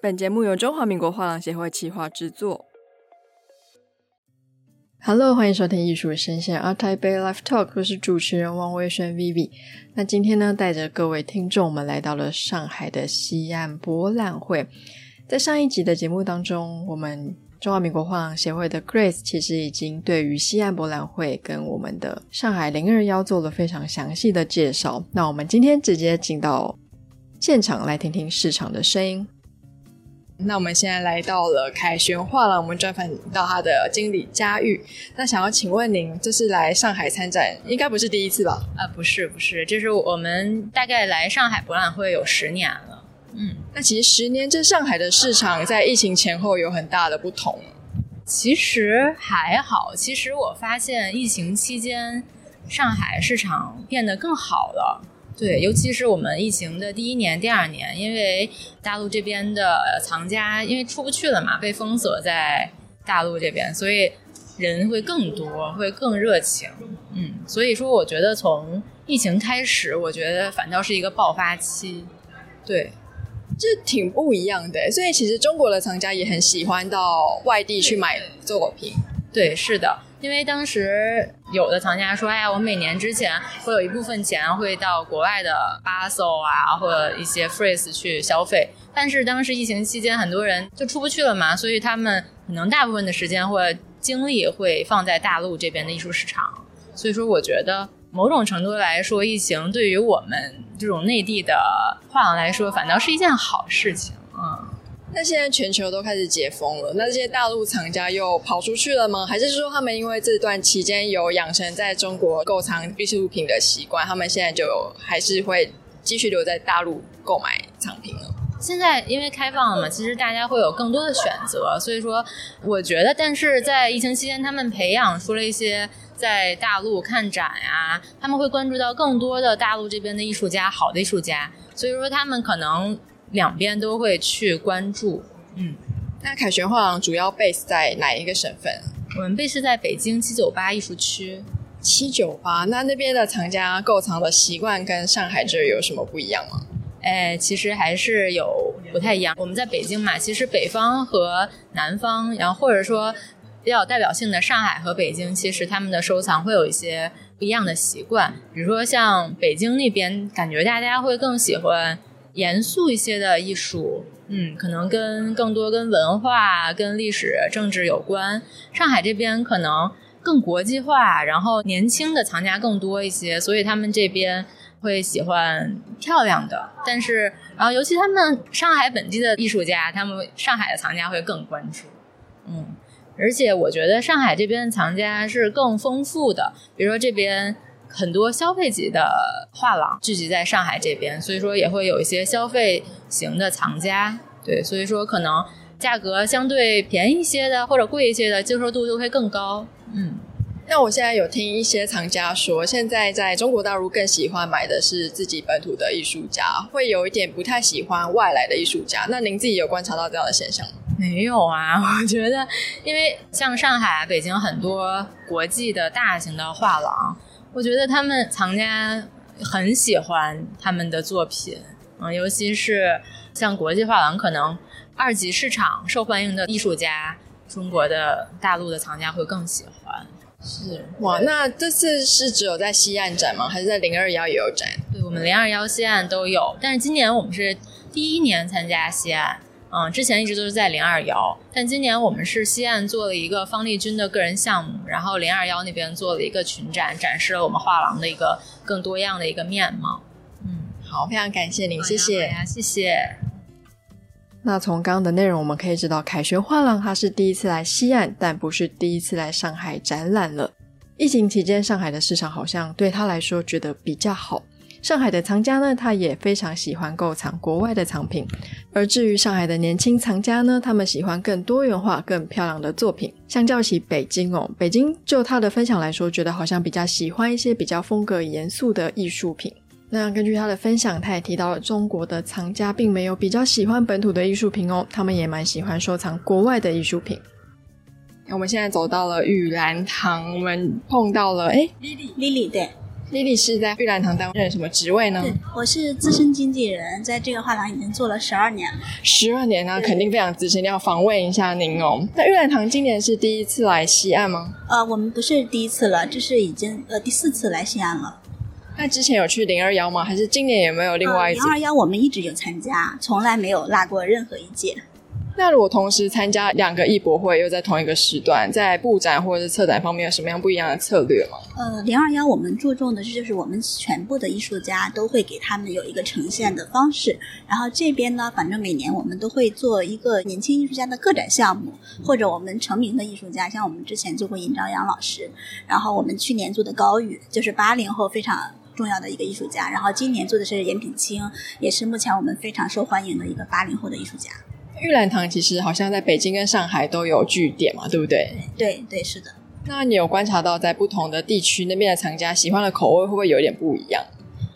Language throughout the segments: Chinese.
本节目由中华民国画廊协会企划制作。Hello，欢迎收听艺术声线 ART TAIPEI Live Talk，我是主持人王维轩 Vivi。那今天呢，带着各位听众，我们来到了上海的西岸博览会。在上一集的节目当中，我们中华民国画廊协会的 Grace 其实已经对于西岸博览会跟我们的上海零二幺做了非常详细的介绍。那我们今天直接进到现场来听听市场的声音。那我们现在来到了凯旋画廊，我们专访到他的经理佳玉。那想要请问您，这是来上海参展，应该不是第一次吧？啊，不是，不是，就是我们大概来上海博览会有十年了。嗯，那其实十年，这上海的市场在疫情前后有很大的不同。其实还好，其实我发现疫情期间，上海市场变得更好了。对，尤其是我们疫情的第一年、第二年，因为大陆这边的藏家因为出不去了嘛，被封锁在大陆这边，所以人会更多，会更热情。嗯，所以说我觉得从疫情开始，我觉得反倒是一个爆发期。对，这挺不一样的。所以其实中国的藏家也很喜欢到外地去买作品。对，是的。因为当时有的藏家说：“哎呀，我每年之前会有一部分钱会到国外的 Basel 啊，或者一些 f r e e z e 去消费。但是当时疫情期间，很多人就出不去了嘛，所以他们可能大部分的时间或精力会放在大陆这边的艺术市场。所以说，我觉得某种程度来说，疫情对于我们这种内地的画廊来说，反倒是一件好事情。”那现在全球都开始解封了，那这些大陆藏家又跑出去了吗？还是说他们因为这段期间有养成在中国购藏艺术品的习惯，他们现在就还是会继续留在大陆购买藏品呢？现在因为开放了嘛，其实大家会有更多的选择，所以说我觉得，但是在疫情期间，他们培养出了一些在大陆看展呀，他们会关注到更多的大陆这边的艺术家，好的艺术家，所以说他们可能。两边都会去关注，嗯，那凯旋画廊主要 base 在哪一个省份？我们 base 在北京七九八艺术区。七九八，那那边的藏家购藏的习惯跟上海这有什么不一样吗？哎，其实还是有不太一样。我们在北京嘛，其实北方和南方，然后或者说比较代表性的上海和北京，其实他们的收藏会有一些不一样的习惯。比如说像北京那边，感觉大家会更喜欢。严肃一些的艺术，嗯，可能跟更多跟文化、跟历史、政治有关。上海这边可能更国际化，然后年轻的藏家更多一些，所以他们这边会喜欢漂亮的。但是，然后尤其他们上海本地的艺术家，他们上海的藏家会更关注，嗯，而且我觉得上海这边的藏家是更丰富的，比如说这边。很多消费级的画廊聚集在上海这边，所以说也会有一些消费型的藏家，对，所以说可能价格相对便宜一些的或者贵一些的接受度就会更高。嗯，那我现在有听一些藏家说，现在在中国大陆更喜欢买的是自己本土的艺术家，会有一点不太喜欢外来的艺术家。那您自己有观察到这样的现象吗？没有啊，我觉得，因为像上海、北京很多国际的大型的画廊。我觉得他们藏家很喜欢他们的作品，嗯，尤其是像国际画廊，可能二级市场受欢迎的艺术家，中国的大陆的藏家会更喜欢。是哇，那这次是只有在西岸展吗？还是在零二幺也有展？对，我们零二幺西岸都有，但是今年我们是第一年参加西岸。嗯，之前一直都是在零二幺，但今年我们是西岸做了一个方力钧的个人项目，然后零二幺那边做了一个群展，展示了我们画廊的一个更多样的一个面貌。嗯，好，非常感谢您，谢谢，呀，谢谢。那从刚刚的内容我们可以知道，凯旋画廊它是第一次来西岸，但不是第一次来上海展览了。疫情期间，上海的市场好像对他来说觉得比较好。上海的藏家呢，他也非常喜欢购藏国外的藏品。而至于上海的年轻藏家呢，他们喜欢更多元化、更漂亮的作品。相较起北京哦，北京就他的分享来说，觉得好像比较喜欢一些比较风格严肃的艺术品。那根据他的分享，他也提到了中国的藏家并没有比较喜欢本土的艺术品哦，他们也蛮喜欢收藏国外的艺术品。我们现在走到了玉兰堂，我们碰到了哎，莉莉，莉莉对。莉莉是在玉兰堂担任什么职位呢？对，我是资深经纪人，在这个画廊已经做了十二年了。十二年呢、啊，肯定非常资深，要访问一下您哦。那玉兰堂今年是第一次来西岸吗？呃，我们不是第一次了，这是已经呃第四次来西岸了。那之前有去零二幺吗？还是今年有没有另外一次？零二幺我们一直有参加，从来没有落过任何一届。那如果同时参加两个艺博会，又在同一个时段，在布展或者是策展方面有什么样不一样的策略吗？呃，零二幺我们注重的是，就是我们全部的艺术家都会给他们有一个呈现的方式。然后这边呢，反正每年我们都会做一个年轻艺术家的个展项目，或者我们成名的艺术家，像我们之前做过尹朝阳老师，然后我们去年做的高宇，就是八零后非常重要的一个艺术家，然后今年做的是严品清，也是目前我们非常受欢迎的一个八零后的艺术家。玉兰堂其实好像在北京跟上海都有据点嘛，对不对？对对，是的。那你有观察到在不同的地区那边的藏家喜欢的口味会不会有点不一样？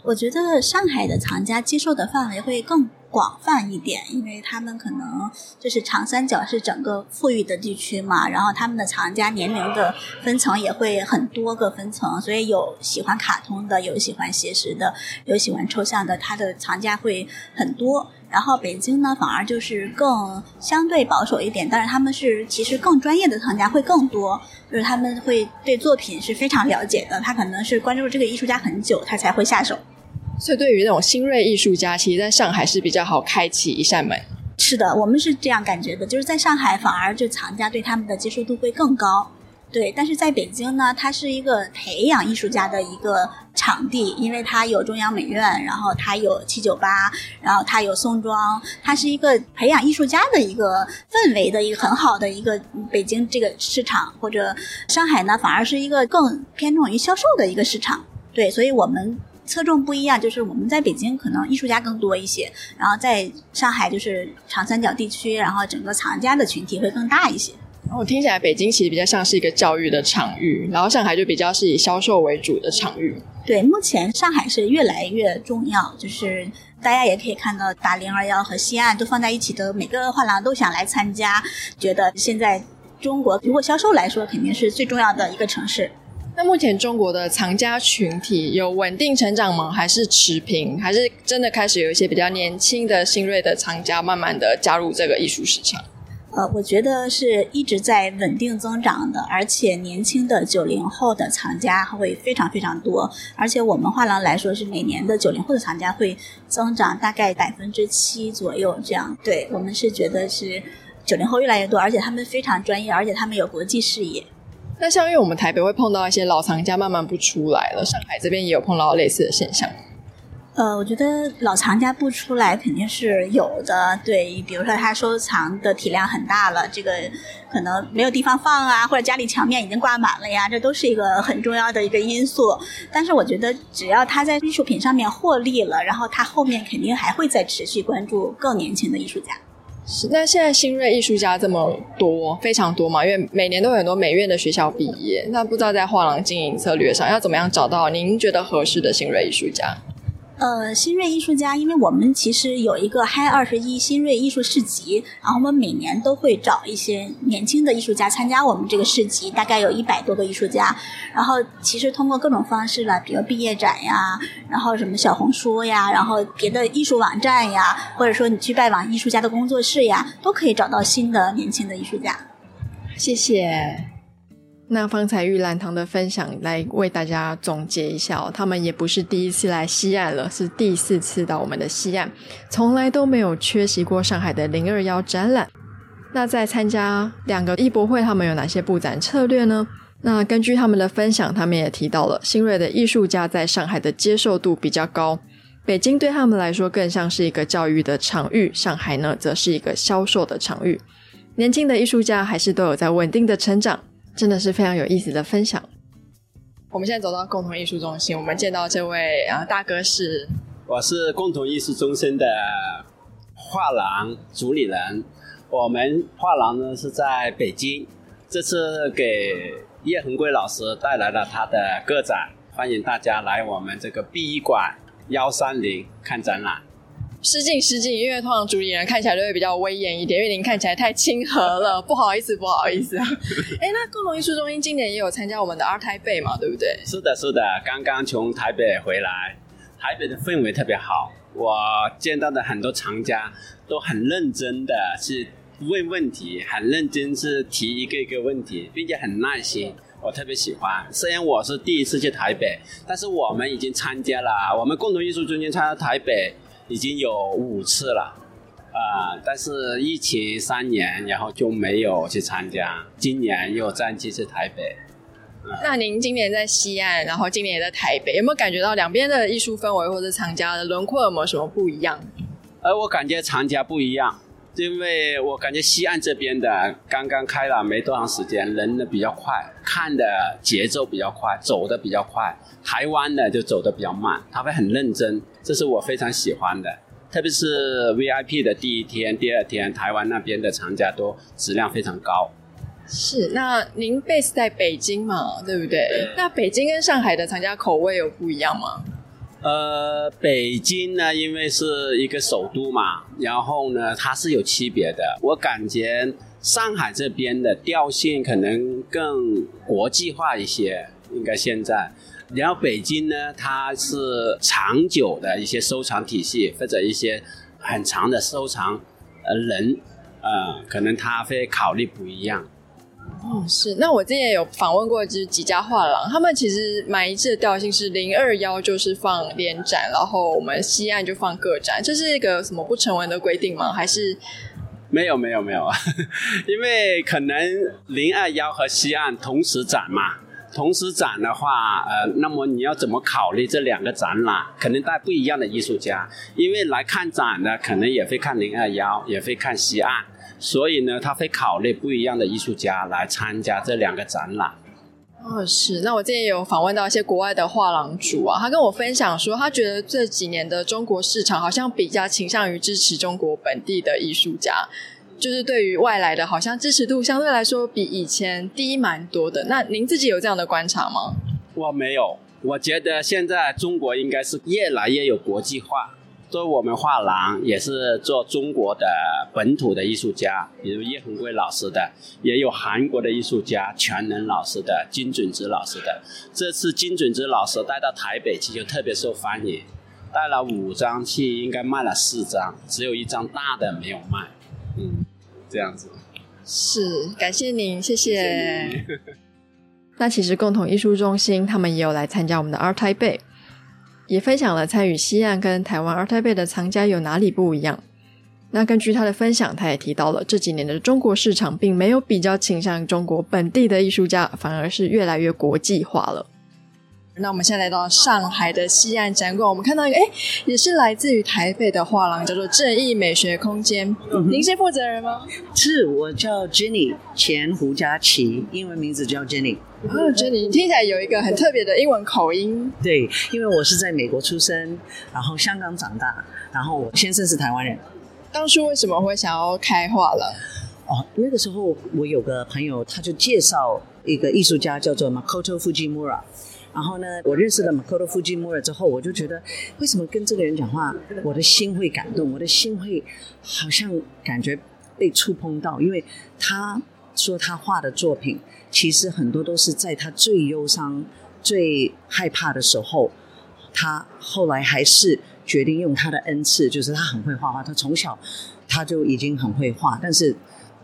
我觉得上海的藏家接受的范围会更广泛一点，因为他们可能就是长三角是整个富裕的地区嘛，然后他们的藏家年龄的分层也会很多个分层，所以有喜欢卡通的，有喜欢写实的，有喜欢抽象的，他的藏家会很多。然后北京呢，反而就是更相对保守一点，但是他们是其实更专业的藏家会更多，就是他们会对作品是非常了解的，他可能是关注这个艺术家很久，他才会下手。所以对于那种新锐艺术家，其实在上海是比较好开启一扇门。是的，我们是这样感觉的，就是在上海反而就藏家对他们的接受度会更高。对，但是在北京呢，它是一个培养艺术家的一个场地，因为它有中央美院，然后它有七九八，然后它有宋庄，它是一个培养艺术家的一个氛围的一个很好的一个北京这个市场，或者上海呢，反而是一个更偏重于销售的一个市场。对，所以我们侧重不一样，就是我们在北京可能艺术家更多一些，然后在上海就是长三角地区，然后整个藏家的群体会更大一些。我听起来，北京其实比较像是一个教育的场域，然后上海就比较是以销售为主的场域。对，目前上海是越来越重要，就是大家也可以看到，把零二幺和西岸都放在一起的，每个画廊都想来参加，觉得现在中国如果销售来说，肯定是最重要的一个城市。那目前中国的藏家群体有稳定成长吗？还是持平？还是真的开始有一些比较年轻的新锐的藏家慢慢的加入这个艺术市场？呃，我觉得是一直在稳定增长的，而且年轻的九零后的藏家会非常非常多，而且我们画廊来说是每年的九零后的藏家会增长大概百分之七左右这样。对，我们是觉得是九零后越来越多，而且他们非常专业，而且他们有国际视野。那像因为我们台北会碰到一些老藏家慢慢不出来了，上海这边也有碰到类似的现象。呃，我觉得老藏家不出来肯定是有的，对，比如说他收藏的体量很大了，这个可能没有地方放啊，或者家里墙面已经挂满了呀，这都是一个很重要的一个因素。但是我觉得只要他在艺术品上面获利了，然后他后面肯定还会再持续关注更年轻的艺术家。是，那现在新锐艺术家这么多，非常多嘛，因为每年都有很多美院的学校毕业，那不知道在画廊经营策略上要怎么样找到您觉得合适的新锐艺术家？呃，新锐艺术家，因为我们其实有一个嗨二十一新锐艺术市集，然后我们每年都会找一些年轻的艺术家参加我们这个市集，大概有一百多个艺术家。然后其实通过各种方式了，比如毕业展呀，然后什么小红书呀，然后别的艺术网站呀，或者说你去拜访艺术家的工作室呀，都可以找到新的年轻的艺术家。谢谢。那方才玉兰堂的分享来为大家总结一下哦，他们也不是第一次来西岸了，是第四次到我们的西岸，从来都没有缺席过上海的零二幺展览。那在参加两个艺博会，他们有哪些布展策略呢？那根据他们的分享，他们也提到了新锐的艺术家在上海的接受度比较高，北京对他们来说更像是一个教育的场域，上海呢则是一个销售的场域。年轻的艺术家还是都有在稳定的成长。真的是非常有意思的分享。我们现在走到共同艺术中心，我们见到这位啊大哥是，我是共同艺术中心的画廊主理人。我们画廊呢是在北京，这次给叶恒贵老师带来了他的个展，欢迎大家来我们这个殡仪馆幺三零看展览。失敬失敬，因为通常主理人看起来都会比较威严一点，因为您看起来太亲和了，不好意思，不好意思。哎，那共同艺术中心今年也有参加我们的 ART TAIPEI 嘛，对不对？是的，是的，刚刚从台北回来，台北的氛围特别好，我见到的很多藏家都很认真的去问问题，很认真是提一个一个问题，并且很耐心。我特别喜欢，虽然我是第一次去台北，但是我们已经参加了，我们共同艺术中心参加台北已经有五次了，啊、呃，但是疫情三年，然后就没有去参加，今年又再次去台北。呃、那您今年在西岸，然后今年也在台北，有没有感觉到两边的艺术氛围或者藏家的轮廓有没有什么不一样？呃，我感觉藏家不一样。因为我感觉西岸这边的刚刚开了没多长时间，人呢比较快，看的节奏比较快，走的比较快。台湾的就走的比较慢，他会很认真，这是我非常喜欢的。特别是 VIP 的第一天、第二天，台湾那边的藏家都质量非常高。是，那您 base 在北京嘛，对不对？那北京跟上海的藏家口味有不一样吗？呃，北京呢，因为是一个首都嘛，然后呢，它是有区别的。我感觉上海这边的调性可能更国际化一些，应该现在。然后北京呢，它是长久的一些收藏体系，或者一些很长的收藏呃人，呃，可能他会考虑不一样。哦，是。那我之前也有访问过，就是几家画廊，他们其实蛮一致的调性是零二幺，就是放联展，然后我们西岸就放个展，这是一个什么不成文的规定吗？还是没有没有没有啊？因为可能零二幺和西岸同时展嘛，同时展的话，呃，那么你要怎么考虑这两个展览？可能带不一样的艺术家，因为来看展的可能也会看零二幺，也会看西岸。所以呢，他会考虑不一样的艺术家来参加这两个展览。哦，是。那我之前有访问到一些国外的画廊主啊，他跟我分享说，他觉得这几年的中国市场好像比较倾向于支持中国本地的艺术家，就是对于外来的，好像支持度相对来说比以前低蛮多的。那您自己有这样的观察吗？我没有，我觉得现在中国应该是越来越有国际化。做我们画廊也是做中国的本土的艺术家，比如叶恒贵老师的，也有韩国的艺术家全能老师的、金准之老师的。这次金准之老师带到台北去就特别受欢迎，带了五张去，应该卖了四张，只有一张大的没有卖。嗯，这样子。是，感谢您，谢谢。谢谢 那其实共同艺术中心他们也有来参加我们的 ART TAIPEI。也分享了参与西岸跟台湾 ART TAIPEI 的藏家有哪里不一样。那根据他的分享，他也提到了这几年的中国市场并没有比较倾向中国本地的艺术家，反而是越来越国际化了。那我们现在来到上海的西岸展馆，我们看到一个，哎，也是来自于台北的画廊，叫做正义美学空间。嗯、您是负责人吗？是，我叫 Jenny 前胡佳琪，英文名字叫 Jenny。哦，Jenny，你听起来有一个很特别的英文口音。对，因为我是在美国出生，然后香港长大，然后我先生是台湾人。当初为什么会想要开画廊？哦，那个时候我有个朋友，他就介绍一个艺术家叫做 Makoto Fujimura。然后呢，我认识了 Makoto Fujimura 之后，我就觉得为什么跟这个人讲话，我的心会感动，我的心会好像感觉被触碰到，因为他说他画的作品。其实很多都是在他最忧伤、最害怕的时候，他后来还是决定用他的恩赐，就是他很会画画。他从小他就已经很会画，但是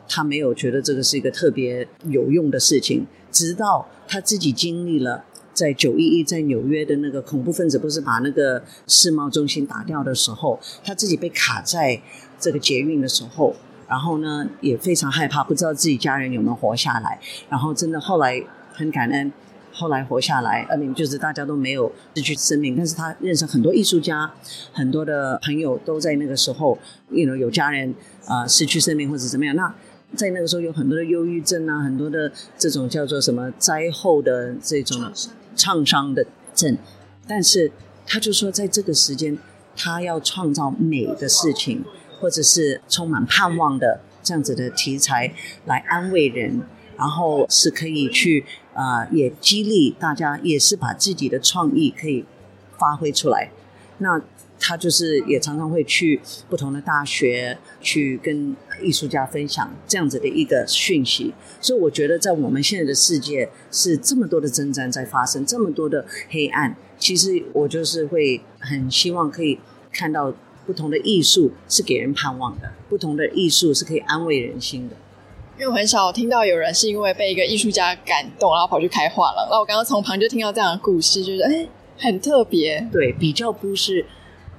他没有觉得这个是一个特别有用的事情。直到他自己经历了在九一一在纽约的那个恐怖分子不是把那个世贸中心打掉的时候，他自己被卡在这个捷运的时候。然后呢，也非常害怕，不知道自己家人有没有活下来。然后真的后来很感恩，后来活下来，呃，就是大家都没有失去生命。但是他认识很多艺术家，很多的朋友都在那个时候，you know, 有家人啊、失去生命或者怎么样。那在那个时候有很多的忧郁症啊，很多的这种叫做什么灾后的这种创伤的症。但是他就说，在这个时间，他要创造美的事情。或者是充满盼望的这样子的题材来安慰人，然后是可以去啊、也激励大家，也是把自己的创意可以发挥出来。那他就是也常常会去不同的大学去跟艺术家分享这样子的一个讯息，所以我觉得在我们现在的世界是这么多的征战在发生，这么多的黑暗，其实我就是会很希望可以看到不同的艺术是给人盼望的，不同的艺术是可以安慰人心的。因为我很少听到有人是因为被一个艺术家感动，然后跑去开画廊。那我刚刚从旁就听到这样的故事，就是哎，很特别。对，比较不是。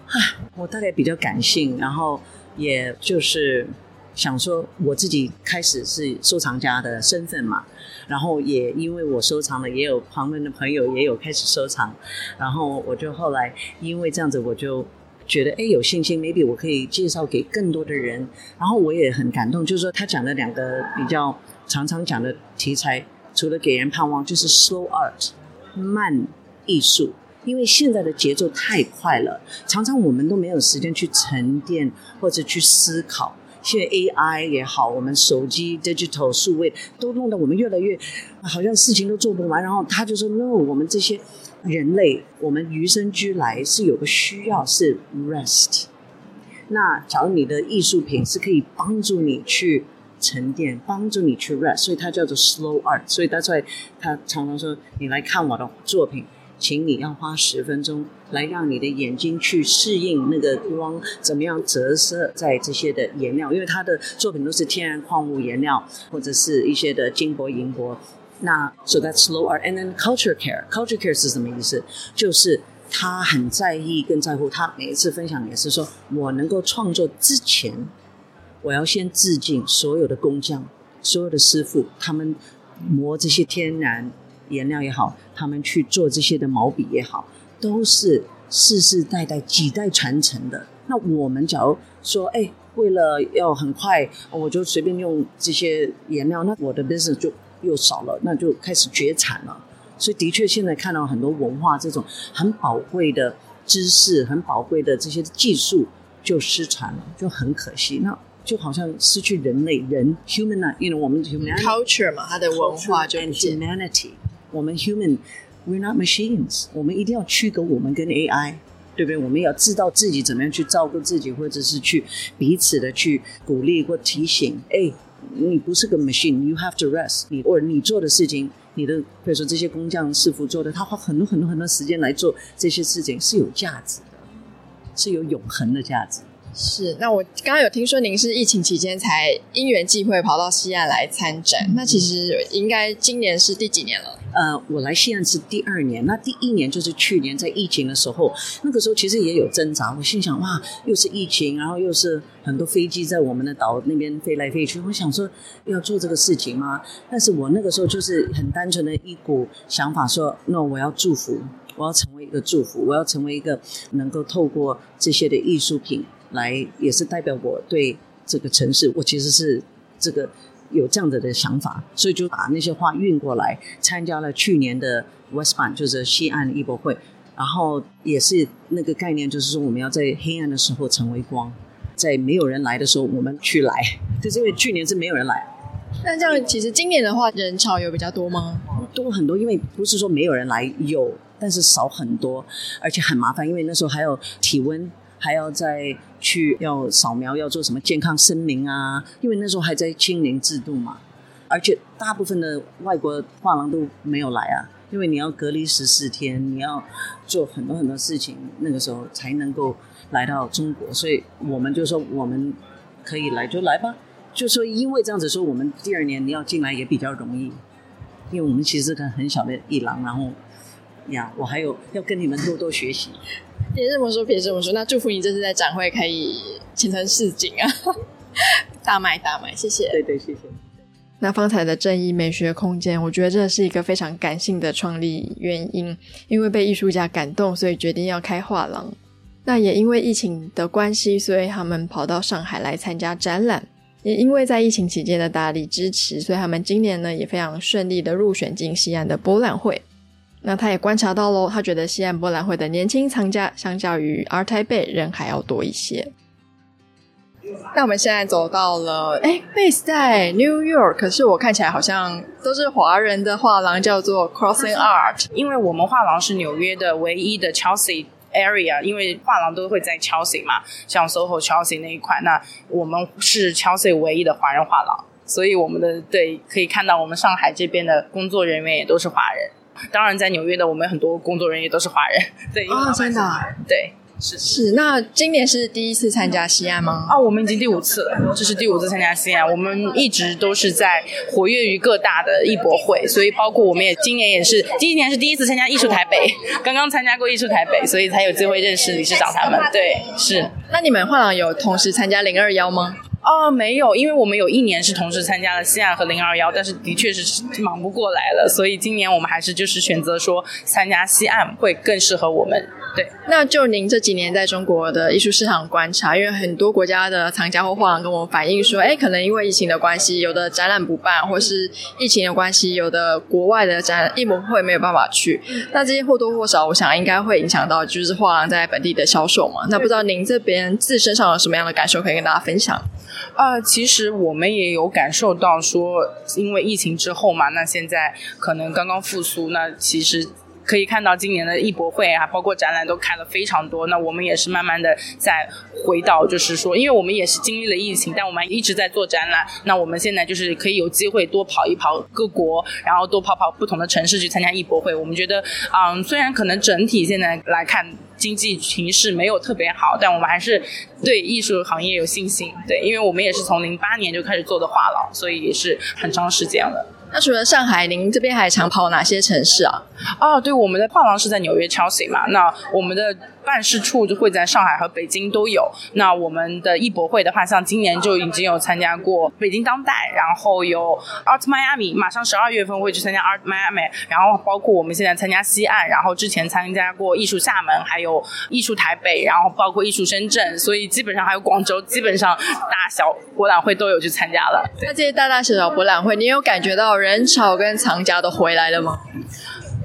啊，我大概比较感性，然后也就是想说，我自己开始是收藏家的身份嘛，然后也因为我收藏了，也有旁边的朋友也有开始收藏，然后我就后来因为这样子，我就觉得哎有信心，maybe 我可以介绍给更多的人，然后我也很感动，就是说他讲的两个比较常常讲的题材，除了给人盼望，就是 slow art 慢艺术。因为现在的节奏太快了，常常我们都没有时间去沉淀或者去思考。现在 AI 也好，我们手机 digital 数位都弄得我们越来越好像事情都做不完。然后他就说：“No，我们这些人类，我们与生俱来是有个需要是 rest。那假如你的艺术品是可以帮助你去沉淀，帮助你去 rest，所以它叫做 slow art。所以他在他常常说：你来看我的作品。”请你要花十分钟来让你的眼睛去适应那个光，怎么样折射在这些的颜料，因为他的作品都是天然矿物颜料或者是一些的金箔银箔。那 so that's slow art and then culture care. Culture care 是什么意思？就是他很在意更在乎，他每一次分享也是说，我能够创作之前，我要先致敬所有的工匠、所有的师傅，他们磨这些天然。颜料也好，他们去做这些的毛笔也好，都是世世代代几代传承的。那我们假如说，哎，为了要很快，我就随便用这些颜料，那我的 business 就又少了，那就开始绝产了。所以，的确现在看到很多文化这种很宝贵的知识、很宝贵的这些技术就失传了，就很可惜。那就好像失去人类人 human 啊，因为我们 human culture 嘛，它的文化就 humanity。我们 human，we're not machines。我们一定要区隔我们跟 AI，对不对？我们要知道自己怎么样去照顾自己，或者是去彼此的去鼓励或提醒。哎，你不是个 machine，you have to rest 你。或者你做的事情，你的比如说这些工匠师傅做的，他花很多很多很多时间来做这些事情，是有价值的，是有永恒的价值。是，那我刚刚有听说您是疫情期间才因缘际会跑到西岸来参展，那其实应该今年是第几年了？呃，我来西安是第二年，那第一年就是去年在疫情的时候，那个时候其实也有挣扎，我心想哇，又是疫情，然后又是很多飞机在我们的岛那边飞来飞去，我想说要做这个事情吗？但是我那个时候就是很单纯的一股想法，说那我要祝福，我要成为一个祝福，我要成为一个能够透过这些的艺术品。来也是代表我对这个城市，我其实是这个有这样子的想法，所以就把那些画运过来，参加了去年的 westband 就是西岸艺博会，然后也是那个概念，就是说我们要在黑暗的时候成为光，在没有人来的时候我们去来，就是因为去年是没有人来。那这样其实今年的话人潮有比较多吗？多很多，因为不是说没有人来，有，但是少很多，而且很麻烦，因为那时候还有体温。还要再去要扫描，要做什么健康声明啊？因为那时候还在清零制度嘛，而且大部分的外国画廊都没有来啊，因为你要隔离十四天，你要做很多很多事情，那个时候才能够来到中国，所以我们就说我们可以来就来吧，就说因为这样子说，我们第二年你要进来也比较容易，因为我们其实是个很小的一廊，然后呀，我还有要跟你们多多学习。别这么说，别这么说。那祝福你这次在展会可以前程似锦啊！大卖大卖，谢谢。对对，谢谢。那方才的正义美学空间，我觉得这是一个非常感性的创立原因，因为被艺术家感动，所以决定要开画廊。那也因为疫情的关系，所以他们跑到上海来参加展览。也因为在疫情期间的大力支持，所以他们今年呢也非常顺利的入选进西安的博览会。那他也观察到喽，他觉得西岸博览会的年轻藏家相较于 ART TAIPEI 人还要多一些。那我们现在走到了，哎，base 在 New York，可是我看起来好像都是华人的画廊，叫做 Crossing Art，因为我们画廊是纽约的唯一的 Chelsea area，因为画廊都会在 Chelsea 嘛，像 SOHO Chelsea 那一块，那我们是 Chelsea 唯一的华人画廊，所以我们的对可以看到我们上海这边的工作人员也都是华人。当然，在纽约的我们很多工作人员都是华人，对，啊、哦，真的，对。是是，那今年是第一次参加西安吗？啊，我们已经第五次了，这是第五次参加西安。我们一直都是在活跃于各大的艺博会，所以包括我们也今年也是，今年是第一次参加艺术台北，刚刚参加过艺术台北，所以才有机会认识理事长他们。对，是。那你们画廊有同时参加零二幺吗？哦，没有，因为我们有一年是同时参加了西岸和零二幺，但是的确是忙不过来了，所以今年我们还是就是选择说参加西岸会更适合我们。对，那就您这几年在中国的艺术市场观察，因为很多国家的藏家或画廊跟我反映说，哎，可能因为疫情的关系，有的展览不办，或是疫情的关系，有的国外的展览艺博会没有办法去。那这些或多或少，我想应该会影响到就是画廊在本地的销售嘛。那不知道您这边自身上有什么样的感受可以跟大家分享？呃，其实我们也有感受到说，因为疫情之后嘛，那现在可能刚刚复苏，那其实。可以看到今年的艺博会啊，包括展览都开了非常多。那我们也是慢慢的在回到，就是说，因为我们也是经历了疫情，但我们一直在做展览。那我们现在就是可以有机会多跑一跑各国，然后多跑跑不同的城市去参加艺博会。我们觉得，嗯，虽然可能整体现在来看经济形势没有特别好，但我们还是对艺术行业有信心。对，因为我们也是从零八年就开始做的画廊，所以也是很长时间了。那除了上海，您这边还常跑哪些城市啊？哦，对，我们的画廊是在纽约 Chelsea 嘛。那我们的办事处就会在上海和北京都有。那我们的艺博会的话，像今年就已经有参加过北京当代，然后有 Art Miami，马上十二月份会去参加 Art Miami，然后包括我们现在参加西岸，然后之前参加过艺术厦门，还有艺术台北，然后包括艺术深圳，所以基本上还有广州，基本上大小博览会都有去参加了。那这些大大小小博览会，你有感觉到人潮跟藏家都回来了吗？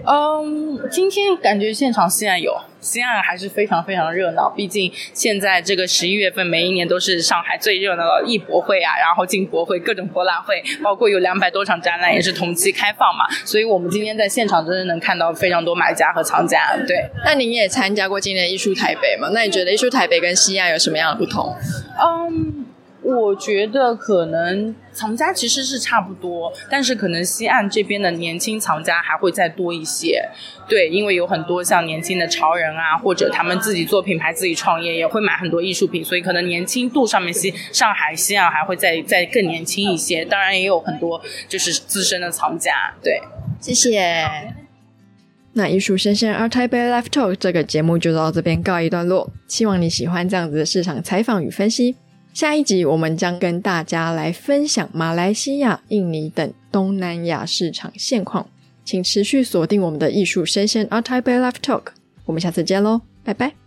嗯，今天感觉现场西岸有，西岸还是非常非常热闹。毕竟现在这个十一月份，每一年都是上海最热闹的艺博会啊，然后进博会各种博览会，包括有两百多场展览也是同期开放嘛。所以我们今天在现场真的能看到非常多买家和藏家。对，那您也参加过今年艺术台北吗？那你觉得艺术台北跟西岸有什么样的不同？嗯。我觉得可能藏家其实是差不多，但是可能西岸这边的年轻藏家还会再多一些。对，因为有很多像年轻的潮人啊，或者他们自己做品牌、自己创业，也会买很多艺术品，所以可能年轻度上面西上海西岸还会再再更年轻一些。当然也有很多就是资深的藏家。对，谢谢。那艺术生鲜 ART TAIPEI Live Talk 这个节目就到这边告一段落，希望你喜欢这样子的市场采访与分析。下一集我们将跟大家来分享马来西亚、印尼等东南亚市场现况，请持续锁定我们的艺术生鲜 ART TAIPEI Live Talk，我们下次见喽，拜拜。